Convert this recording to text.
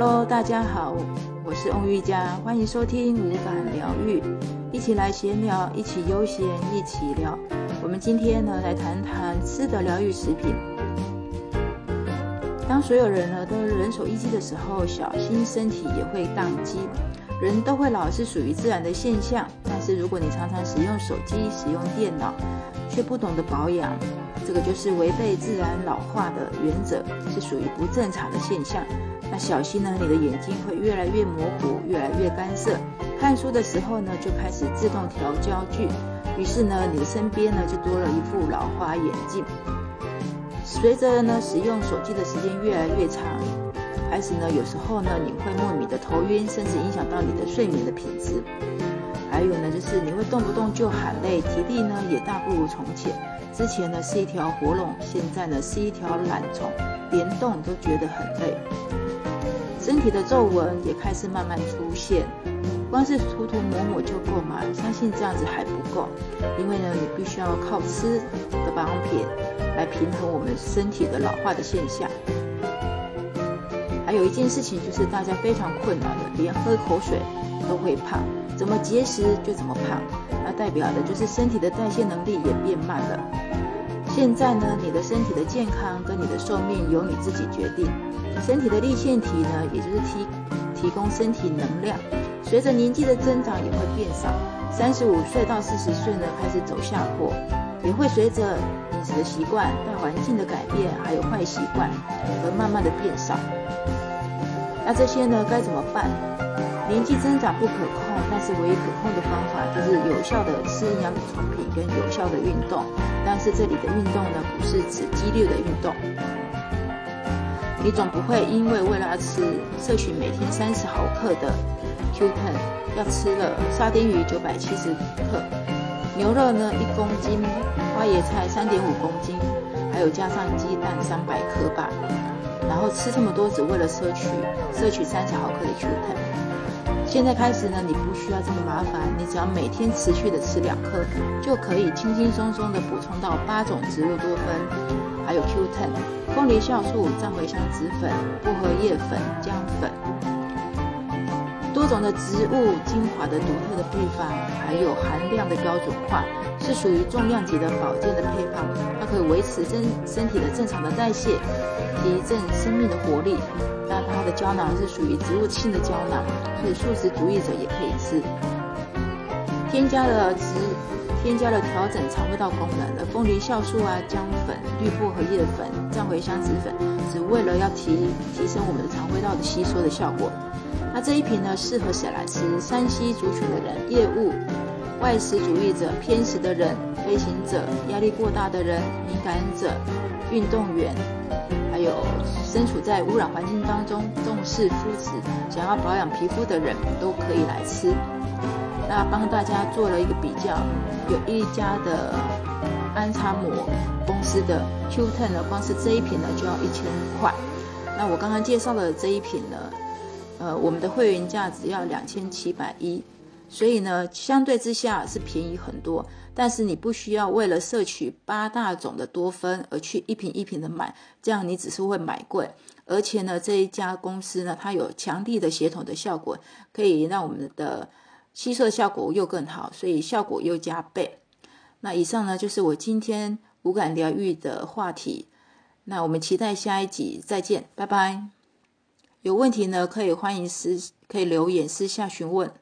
Hello，大家好，我是翁玉佳，欢迎收听无感疗愈，一起来闲聊，一起悠闲，一起聊。我们今天呢来谈谈吃的疗愈食品。当所有人呢都人手一机的时候，小心身体也会宕机。人都会老是属于自然的现象，但是如果你常常使用手机、使用电脑，却不懂得保养，这个就是违背自然老化的原则，是属于不正常的现象。那小心呢，你的眼睛会越来越模糊，越来越干涩。看书的时候呢，就开始自动调焦距，于是呢，你的身边呢就多了一副老花眼镜。随着呢使用手机的时间越来越长，开始呢有时候呢你会莫名的头晕，甚至影响到你的睡眠的品质。还有呢就是你会动不动就喊累，体力呢也大不如从前。之前呢是一条活龙，现在呢是一条懒虫，连动都觉得很累。身体的皱纹也开始慢慢出现，光是涂涂抹抹就够吗？相信这样子还不够，因为呢，你必须要靠吃的保养品来平衡我们身体的老化的现象。还有一件事情就是大家非常困扰的，连喝口水都会胖，怎么节食就怎么胖，那代表的就是身体的代谢能力也变慢了。现在呢，你的身体的健康跟你的寿命由你自己决定。身体的立腺体呢，也就是提提供身体能量，随着年纪的增长也会变少。三十五岁到四十岁呢，开始走下坡，也会随着饮食的习惯、大环境的改变，还有坏习惯而慢慢的变少。那这些呢，该怎么办？年纪增长不可控，但是唯一可控的方法就是有效的吃营养补充品跟有效的运动。但是这里的运动呢，不是指激烈的运动。你总不会因为为了要吃摄取每天三十毫克的 Q10，要吃了沙丁鱼九百七十克，牛肉呢一公斤，花椰菜三点五公斤，还有加上鸡蛋三百克吧，然后吃这么多只为了摄取摄取三十毫克的 Q10。现在开始呢，你不需要这么麻烦，你只要每天持续的吃两颗，就可以轻轻松松的补充到八种植物多酚。还有 Q10、凤梨酵素、藏茴香籽粉、薄荷叶粉、姜粉，这种的植物精华的独特的配方，还有含量的标准化，是属于重量级的保健的配方。它可以维持身身体的正常的代谢，提振生命的活力。那它的胶囊是属于植物性的胶囊，所以素食主义者也可以吃。添加了植添加了调整肠胃道功能的凤梨酵素啊、姜粉、绿薄荷叶粉、藏茴香籽粉，只为了要提提升我们的肠胃道的吸收的效果。那这一瓶呢，适合谁来吃？山西族群的人、业务、外食主义者、偏食的人、飞行者、压力过大的人、敏感者、运动员，还有身处在污染环境当中、重视肤质、想要保养皮肤的人都可以来吃。那帮大家做了一个比较，有一家的安插膜公司的 Q10 呢，光是这一瓶呢就要一千块。那我刚刚介绍的这一瓶呢，呃，我们的会员价只要两千七百一，所以呢，相对之下是便宜很多。但是你不需要为了摄取八大种的多酚而去一瓶一瓶的买，这样你只是会买贵。而且呢，这一家公司呢，它有强力的协同的效果，可以让我们的。吸收效果又更好，所以效果又加倍。那以上呢就是我今天无感疗愈的话题。那我们期待下一集再见，拜拜。有问题呢可以欢迎私可以留言私下询问。